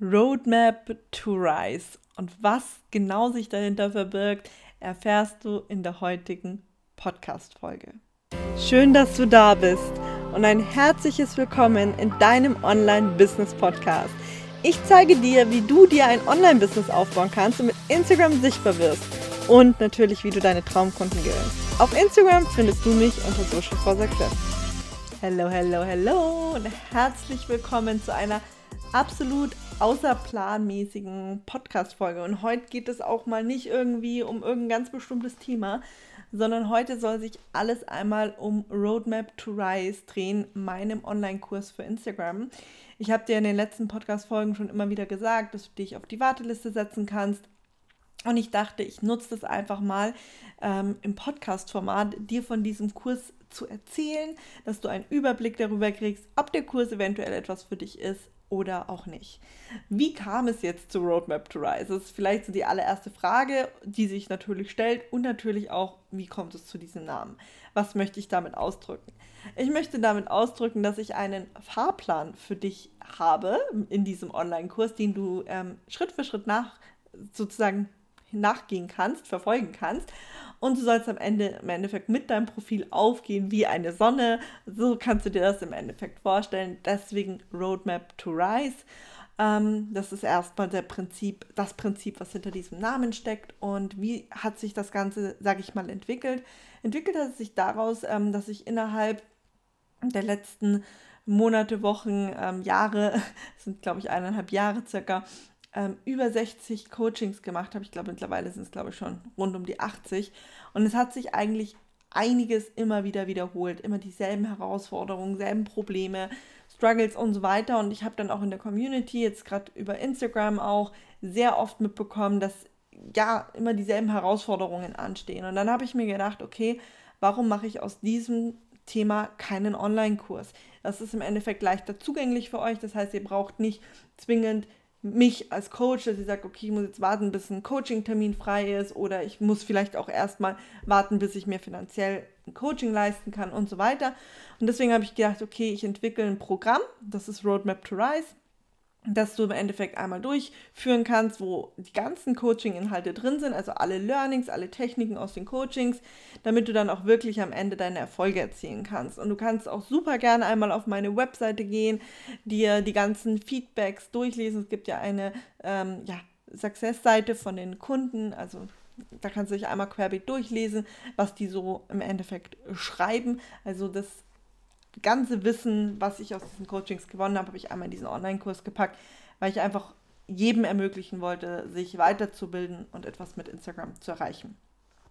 Roadmap to Rise. Und was genau sich dahinter verbirgt, erfährst du in der heutigen Podcast-Folge. Schön, dass du da bist und ein herzliches Willkommen in deinem Online-Business-Podcast. Ich zeige dir, wie du dir ein Online-Business aufbauen kannst und mit Instagram sichtbar wirst. Und natürlich, wie du deine Traumkunden gewinnst. Auf Instagram findest du mich unter Social for Success. Hello, hello, hello und herzlich willkommen zu einer absolut außerplanmäßigen Podcast-Folge. Und heute geht es auch mal nicht irgendwie um irgendein ganz bestimmtes Thema, sondern heute soll sich alles einmal um Roadmap to Rise drehen, meinem Online-Kurs für Instagram. Ich habe dir in den letzten Podcast-Folgen schon immer wieder gesagt, dass du dich auf die Warteliste setzen kannst. Und ich dachte, ich nutze das einfach mal ähm, im Podcast-Format, dir von diesem Kurs zu erzählen, dass du einen Überblick darüber kriegst, ob der Kurs eventuell etwas für dich ist oder auch nicht. Wie kam es jetzt zu Roadmap to Rise? Das ist vielleicht so die allererste Frage, die sich natürlich stellt und natürlich auch, wie kommt es zu diesem Namen? Was möchte ich damit ausdrücken? Ich möchte damit ausdrücken, dass ich einen Fahrplan für dich habe in diesem Online-Kurs, den du ähm, Schritt für Schritt nach sozusagen nachgehen kannst, verfolgen kannst und du sollst am Ende im Endeffekt mit deinem Profil aufgehen wie eine Sonne. So kannst du dir das im Endeffekt vorstellen. Deswegen Roadmap to Rise. Ähm, das ist erstmal der Prinzip, das Prinzip, was hinter diesem Namen steckt. Und wie hat sich das Ganze, sage ich mal, entwickelt? Entwickelt hat es sich daraus, ähm, dass ich innerhalb der letzten Monate, Wochen, ähm, Jahre, sind glaube ich eineinhalb Jahre circa, ähm, über 60 Coachings gemacht habe. Ich glaube, mittlerweile sind es, glaube ich, schon rund um die 80. Und es hat sich eigentlich einiges immer wieder wiederholt. Immer dieselben Herausforderungen, selben Probleme, Struggles und so weiter. Und ich habe dann auch in der Community, jetzt gerade über Instagram auch, sehr oft mitbekommen, dass ja immer dieselben Herausforderungen anstehen. Und dann habe ich mir gedacht, okay, warum mache ich aus diesem Thema keinen Online-Kurs? Das ist im Endeffekt leichter zugänglich für euch. Das heißt, ihr braucht nicht zwingend mich als Coach, dass ich sage, okay, ich muss jetzt warten, bis ein Coaching-Termin frei ist oder ich muss vielleicht auch erstmal warten, bis ich mir finanziell ein Coaching leisten kann und so weiter. Und deswegen habe ich gedacht, okay, ich entwickle ein Programm, das ist Roadmap to Rise dass du im Endeffekt einmal durchführen kannst, wo die ganzen Coaching-Inhalte drin sind, also alle Learnings, alle Techniken aus den Coachings, damit du dann auch wirklich am Ende deine Erfolge erzielen kannst. Und du kannst auch super gerne einmal auf meine Webseite gehen, dir die ganzen Feedbacks durchlesen. Es gibt ja eine ähm, ja, Success-Seite von den Kunden, also da kannst du dich einmal querbeet durchlesen, was die so im Endeffekt schreiben. Also das ganze Wissen, was ich aus diesen Coachings gewonnen habe, habe ich einmal in diesen Online-Kurs gepackt, weil ich einfach jedem ermöglichen wollte, sich weiterzubilden und etwas mit Instagram zu erreichen.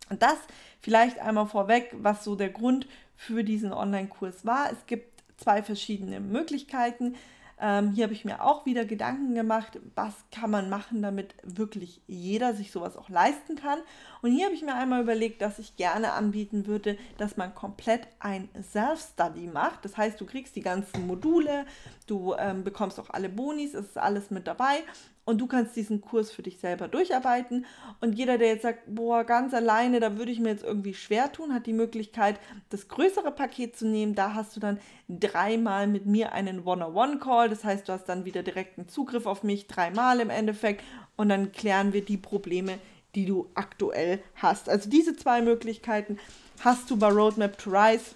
Und das vielleicht einmal vorweg, was so der Grund für diesen Online-Kurs war. Es gibt zwei verschiedene Möglichkeiten. Ähm, hier habe ich mir auch wieder Gedanken gemacht, was kann man machen, damit wirklich jeder sich sowas auch leisten kann. Und hier habe ich mir einmal überlegt, dass ich gerne anbieten würde, dass man komplett ein Self-Study macht. Das heißt, du kriegst die ganzen Module, du ähm, bekommst auch alle Bonis, es ist alles mit dabei und du kannst diesen Kurs für dich selber durcharbeiten. Und jeder, der jetzt sagt, boah, ganz alleine, da würde ich mir jetzt irgendwie schwer tun, hat die Möglichkeit, das größere Paket zu nehmen. Da hast du dann dreimal mit mir einen One-on-One-Call. Das heißt, du hast dann wieder direkten Zugriff auf mich, dreimal im Endeffekt. Und dann klären wir die Probleme, die du aktuell hast. Also diese zwei Möglichkeiten hast du bei Roadmap to Rise,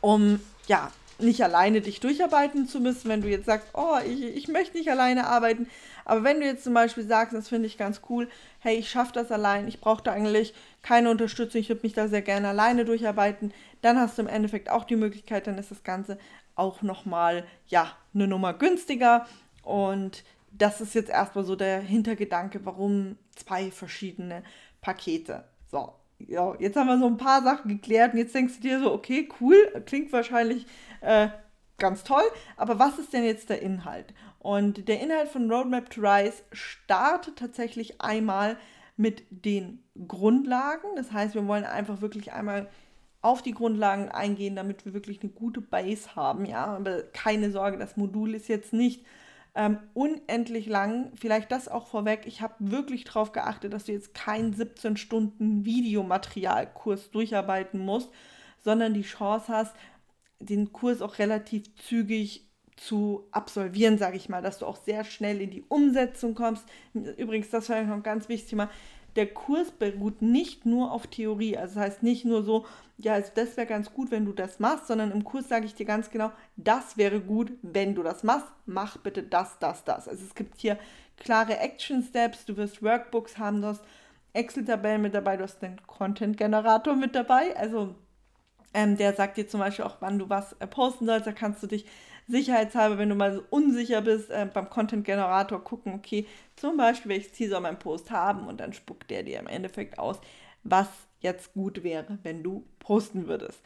um ja nicht alleine dich durcharbeiten zu müssen, wenn du jetzt sagst, oh, ich, ich möchte nicht alleine arbeiten. Aber wenn du jetzt zum Beispiel sagst, das finde ich ganz cool, hey, ich schaffe das allein, ich brauche da eigentlich keine Unterstützung, ich würde mich da sehr gerne alleine durcharbeiten, dann hast du im Endeffekt auch die Möglichkeit, dann ist das Ganze auch nochmal, ja, eine Nummer günstiger. Und das ist jetzt erstmal so der Hintergedanke, warum zwei verschiedene Pakete. So, ja, jetzt haben wir so ein paar Sachen geklärt und jetzt denkst du dir so, okay, cool, klingt wahrscheinlich äh, ganz toll, aber was ist denn jetzt der Inhalt? Und der Inhalt von Roadmap to Rise startet tatsächlich einmal mit den Grundlagen. Das heißt, wir wollen einfach wirklich einmal auf die Grundlagen eingehen, damit wir wirklich eine gute Base haben. Ja, aber keine Sorge, das Modul ist jetzt nicht ähm, unendlich lang. Vielleicht das auch vorweg. Ich habe wirklich darauf geachtet, dass du jetzt keinen 17 Stunden Videomaterialkurs durcharbeiten musst, sondern die Chance hast, den Kurs auch relativ zügig zu absolvieren, sage ich mal, dass du auch sehr schnell in die Umsetzung kommst. Übrigens, das war noch ein ganz wichtiges Thema. Der Kurs beruht nicht nur auf Theorie, also das heißt nicht nur so, ja, also das wäre ganz gut, wenn du das machst, sondern im Kurs sage ich dir ganz genau, das wäre gut, wenn du das machst, mach bitte das, das, das. Also es gibt hier klare Action Steps, du wirst Workbooks haben, du hast Excel-Tabellen mit dabei, du hast einen Content-Generator mit dabei, also ähm, der sagt dir zum Beispiel auch, wann du was äh, posten sollst. Da kannst du dich sicherheitshalber, wenn du mal so unsicher bist, äh, beim Content-Generator gucken, okay, zum Beispiel, welches Ziel soll mein Post haben und dann spuckt der dir im Endeffekt aus, was jetzt gut wäre, wenn du posten würdest.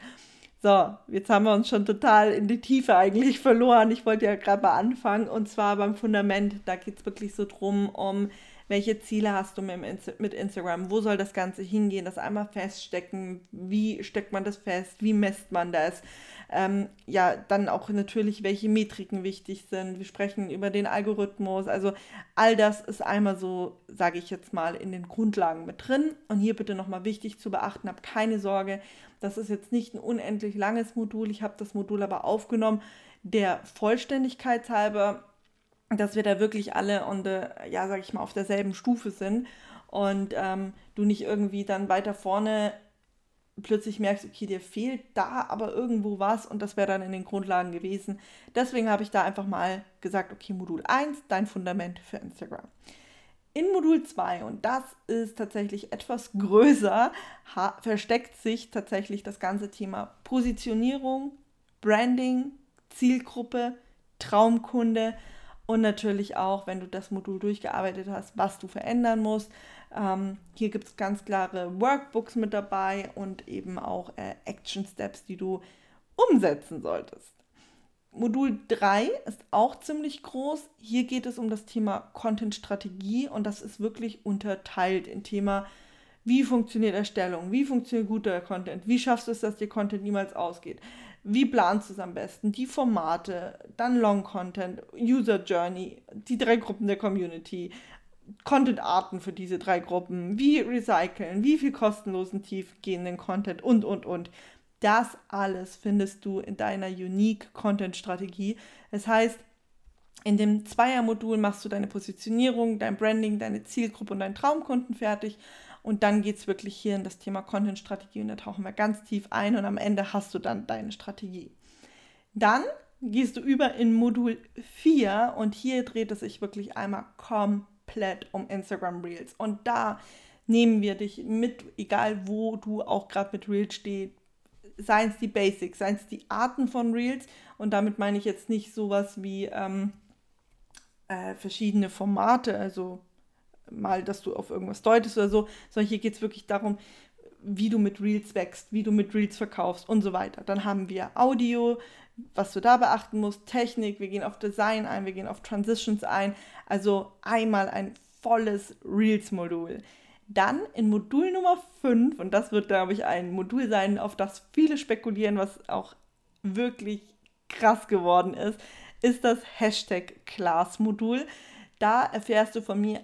So, jetzt haben wir uns schon total in die Tiefe eigentlich verloren. Ich wollte ja gerade mal anfangen und zwar beim Fundament. Da geht es wirklich so drum, um welche Ziele hast du mit Instagram, wo soll das Ganze hingehen, das einmal feststecken, wie steckt man das fest, wie messt man das, ähm, ja, dann auch natürlich, welche Metriken wichtig sind, wir sprechen über den Algorithmus, also all das ist einmal so, sage ich jetzt mal, in den Grundlagen mit drin. Und hier bitte nochmal wichtig zu beachten, hab keine Sorge, das ist jetzt nicht ein unendlich langes Modul, ich habe das Modul aber aufgenommen, der Vollständigkeit halber, dass wir da wirklich alle on the, ja, sag ich mal, auf derselben Stufe sind und ähm, du nicht irgendwie dann weiter vorne plötzlich merkst, okay, dir fehlt da aber irgendwo was und das wäre dann in den Grundlagen gewesen. Deswegen habe ich da einfach mal gesagt, okay, Modul 1, dein Fundament für Instagram. In Modul 2, und das ist tatsächlich etwas größer, versteckt sich tatsächlich das ganze Thema Positionierung, Branding, Zielgruppe, Traumkunde und natürlich auch, wenn du das Modul durchgearbeitet hast, was du verändern musst. Ähm, hier gibt es ganz klare Workbooks mit dabei und eben auch äh, Action Steps, die du umsetzen solltest. Modul 3 ist auch ziemlich groß. Hier geht es um das Thema Content-Strategie und das ist wirklich unterteilt in Thema, wie funktioniert Erstellung, wie funktioniert guter Content, wie schaffst du es, dass dir Content niemals ausgeht, wie planst du es am besten? Die Formate, dann Long Content, User Journey, die drei Gruppen der Community, Content-Arten für diese drei Gruppen, wie recyceln, wie viel kostenlosen, tiefgehenden Content und, und, und. Das alles findest du in deiner Unique Content Strategie. Das heißt, in dem Zweier-Modul machst du deine Positionierung, dein Branding, deine Zielgruppe und deinen Traumkunden fertig. Und dann geht es wirklich hier in das Thema Content-Strategie und da tauchen wir ganz tief ein und am Ende hast du dann deine Strategie. Dann gehst du über in Modul 4 und hier dreht es sich wirklich einmal komplett um Instagram Reels. Und da nehmen wir dich mit, egal wo du auch gerade mit Reels stehst, seien es die Basics, seien es die Arten von Reels. Und damit meine ich jetzt nicht sowas wie ähm, äh, verschiedene Formate, also mal, dass du auf irgendwas deutest oder so, sondern hier geht es wirklich darum, wie du mit Reels wächst, wie du mit Reels verkaufst und so weiter. Dann haben wir Audio, was du da beachten musst, Technik, wir gehen auf Design ein, wir gehen auf Transitions ein. Also einmal ein volles Reels-Modul. Dann in Modul Nummer 5, und das wird, glaube ich, ein Modul sein, auf das viele spekulieren, was auch wirklich krass geworden ist, ist das Hashtag Class-Modul. Da erfährst du von mir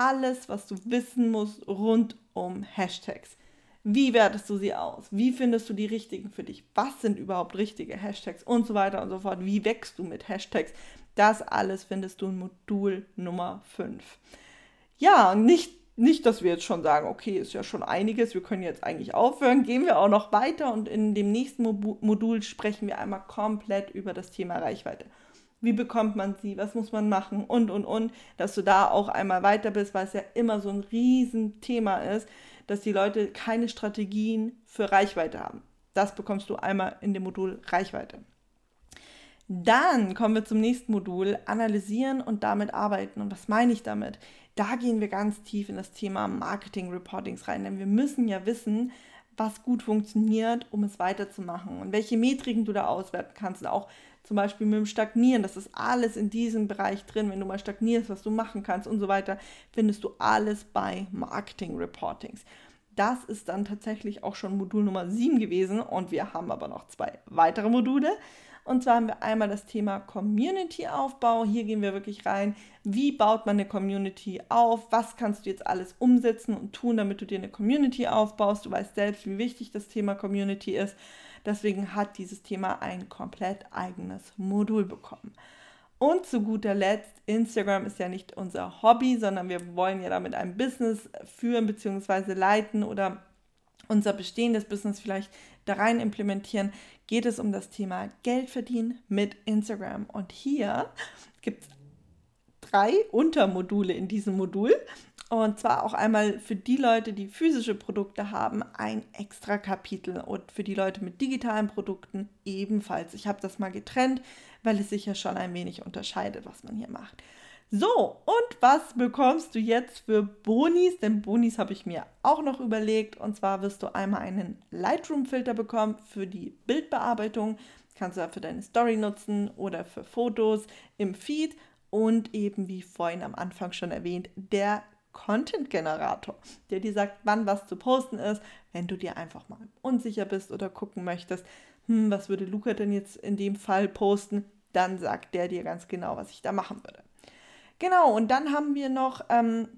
alles, was du wissen musst rund um Hashtags. Wie wertest du sie aus? Wie findest du die richtigen für dich? Was sind überhaupt richtige Hashtags und so weiter und so fort? Wie wächst du mit Hashtags? Das alles findest du in Modul Nummer 5. Ja, nicht, nicht, dass wir jetzt schon sagen, okay, ist ja schon einiges, wir können jetzt eigentlich aufhören, gehen wir auch noch weiter und in dem nächsten Modul sprechen wir einmal komplett über das Thema Reichweite wie bekommt man sie, was muss man machen und, und, und, dass du da auch einmal weiter bist, weil es ja immer so ein Riesenthema ist, dass die Leute keine Strategien für Reichweite haben. Das bekommst du einmal in dem Modul Reichweite. Dann kommen wir zum nächsten Modul, analysieren und damit arbeiten. Und was meine ich damit? Da gehen wir ganz tief in das Thema Marketing Reportings rein, denn wir müssen ja wissen, was gut funktioniert, um es weiterzumachen und welche Metriken du da auswerten kannst. Und auch zum Beispiel mit dem Stagnieren, das ist alles in diesem Bereich drin. Wenn du mal stagnierst, was du machen kannst und so weiter, findest du alles bei Marketing Reportings. Das ist dann tatsächlich auch schon Modul Nummer 7 gewesen und wir haben aber noch zwei weitere Module. Und zwar haben wir einmal das Thema Community-Aufbau. Hier gehen wir wirklich rein. Wie baut man eine Community auf? Was kannst du jetzt alles umsetzen und tun, damit du dir eine Community aufbaust? Du weißt selbst, wie wichtig das Thema Community ist. Deswegen hat dieses Thema ein komplett eigenes Modul bekommen. Und zu guter Letzt, Instagram ist ja nicht unser Hobby, sondern wir wollen ja damit ein Business führen bzw. leiten oder unser bestehendes Business vielleicht da rein implementieren, geht es um das Thema Geld verdienen mit Instagram. Und hier gibt es drei Untermodule in diesem Modul. Und zwar auch einmal für die Leute, die physische Produkte haben, ein extra Kapitel und für die Leute mit digitalen Produkten ebenfalls. Ich habe das mal getrennt, weil es sich ja schon ein wenig unterscheidet, was man hier macht. So, und was bekommst du jetzt für Bonis? Denn Bonis habe ich mir auch noch überlegt. Und zwar wirst du einmal einen Lightroom-Filter bekommen für die Bildbearbeitung. Kannst du ja für deine Story nutzen oder für Fotos im Feed. Und eben, wie vorhin am Anfang schon erwähnt, der Content-Generator, der dir sagt, wann was zu posten ist, wenn du dir einfach mal unsicher bist oder gucken möchtest, hm, was würde Luca denn jetzt in dem Fall posten, dann sagt der dir ganz genau, was ich da machen würde. Genau, und dann haben wir noch ähm,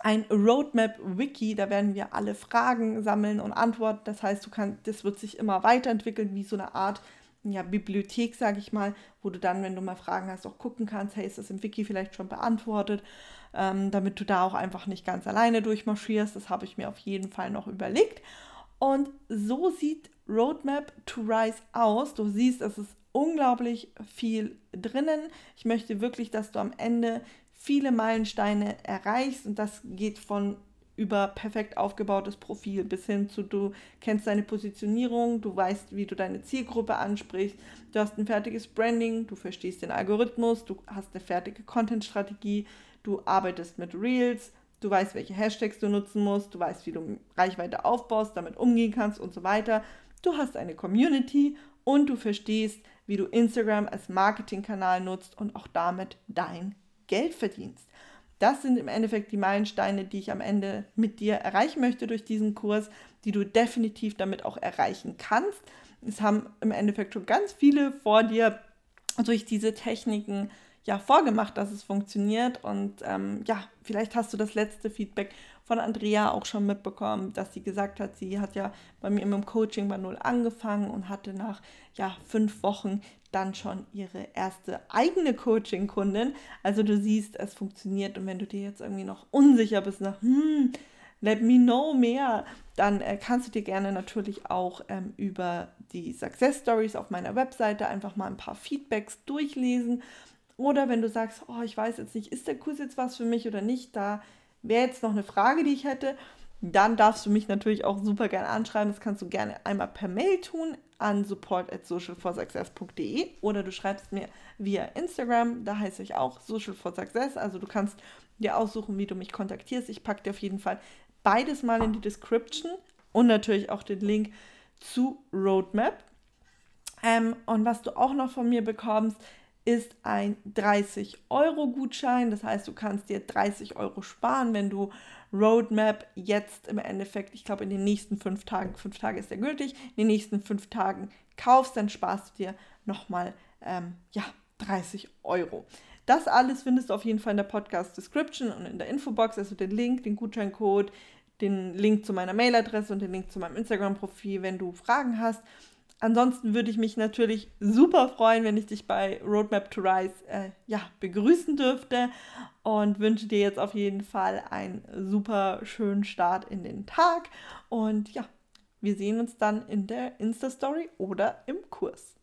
ein Roadmap-Wiki, da werden wir alle Fragen sammeln und antworten. Das heißt, du kannst, das wird sich immer weiterentwickeln, wie so eine Art ja, Bibliothek, sage ich mal, wo du dann, wenn du mal Fragen hast, auch gucken kannst, hey, ist das im Wiki vielleicht schon beantwortet? ähm, damit du da auch einfach nicht ganz alleine durchmarschierst. Das habe ich mir auf jeden Fall noch überlegt. Und so sieht Roadmap to Rise aus. Du siehst, es ist unglaublich viel drinnen. Ich möchte wirklich, dass du am Ende viele Meilensteine erreichst und das geht von über perfekt aufgebautes Profil bis hin zu du kennst deine Positionierung, du weißt, wie du deine Zielgruppe ansprichst, du hast ein fertiges Branding, du verstehst den Algorithmus, du hast eine fertige Content-Strategie, du arbeitest mit Reels, du weißt, welche Hashtags du nutzen musst, du weißt, wie du Reichweite aufbaust, damit umgehen kannst und so weiter. Du hast eine Community und du verstehst, wie du Instagram als Marketingkanal nutzt und auch damit dein Geld verdienst. Das sind im Endeffekt die Meilensteine, die ich am Ende mit dir erreichen möchte durch diesen Kurs, die du definitiv damit auch erreichen kannst. Es haben im Endeffekt schon ganz viele vor dir durch diese Techniken ja vorgemacht, dass es funktioniert. Und ähm, ja, vielleicht hast du das letzte Feedback von Andrea auch schon mitbekommen, dass sie gesagt hat, sie hat ja bei mir im Coaching bei Null angefangen und hatte nach ja, fünf Wochen dann schon ihre erste eigene Coaching-Kundin. Also du siehst, es funktioniert und wenn du dir jetzt irgendwie noch unsicher bist, nach, hm, let me know mehr, dann äh, kannst du dir gerne natürlich auch ähm, über die Success Stories auf meiner Webseite einfach mal ein paar Feedbacks durchlesen oder wenn du sagst, oh, ich weiß jetzt nicht, ist der Kurs jetzt was für mich oder nicht, da wäre jetzt noch eine Frage, die ich hätte, dann darfst du mich natürlich auch super gerne anschreiben. Das kannst du gerne einmal per Mail tun an support at socialforsuccess.de oder du schreibst mir via Instagram, da heiße ich auch Social for Success. Also du kannst dir aussuchen, wie du mich kontaktierst. Ich packe dir auf jeden Fall beides mal in die Description und natürlich auch den Link zu Roadmap. Ähm, und was du auch noch von mir bekommst, ist ein 30-Euro-Gutschein. Das heißt, du kannst dir 30 Euro sparen, wenn du Roadmap jetzt im Endeffekt, ich glaube, in den nächsten fünf Tagen, fünf Tage ist der gültig, in den nächsten fünf Tagen kaufst, dann sparst du dir nochmal ähm, ja, 30 Euro. Das alles findest du auf jeden Fall in der Podcast-Description und in der Infobox, also den Link, den Gutscheincode, den Link zu meiner Mailadresse und den Link zu meinem Instagram-Profil, wenn du Fragen hast. Ansonsten würde ich mich natürlich super freuen, wenn ich dich bei Roadmap to Rise äh, ja, begrüßen dürfte und wünsche dir jetzt auf jeden Fall einen super schönen Start in den Tag. Und ja, wir sehen uns dann in der Insta-Story oder im Kurs.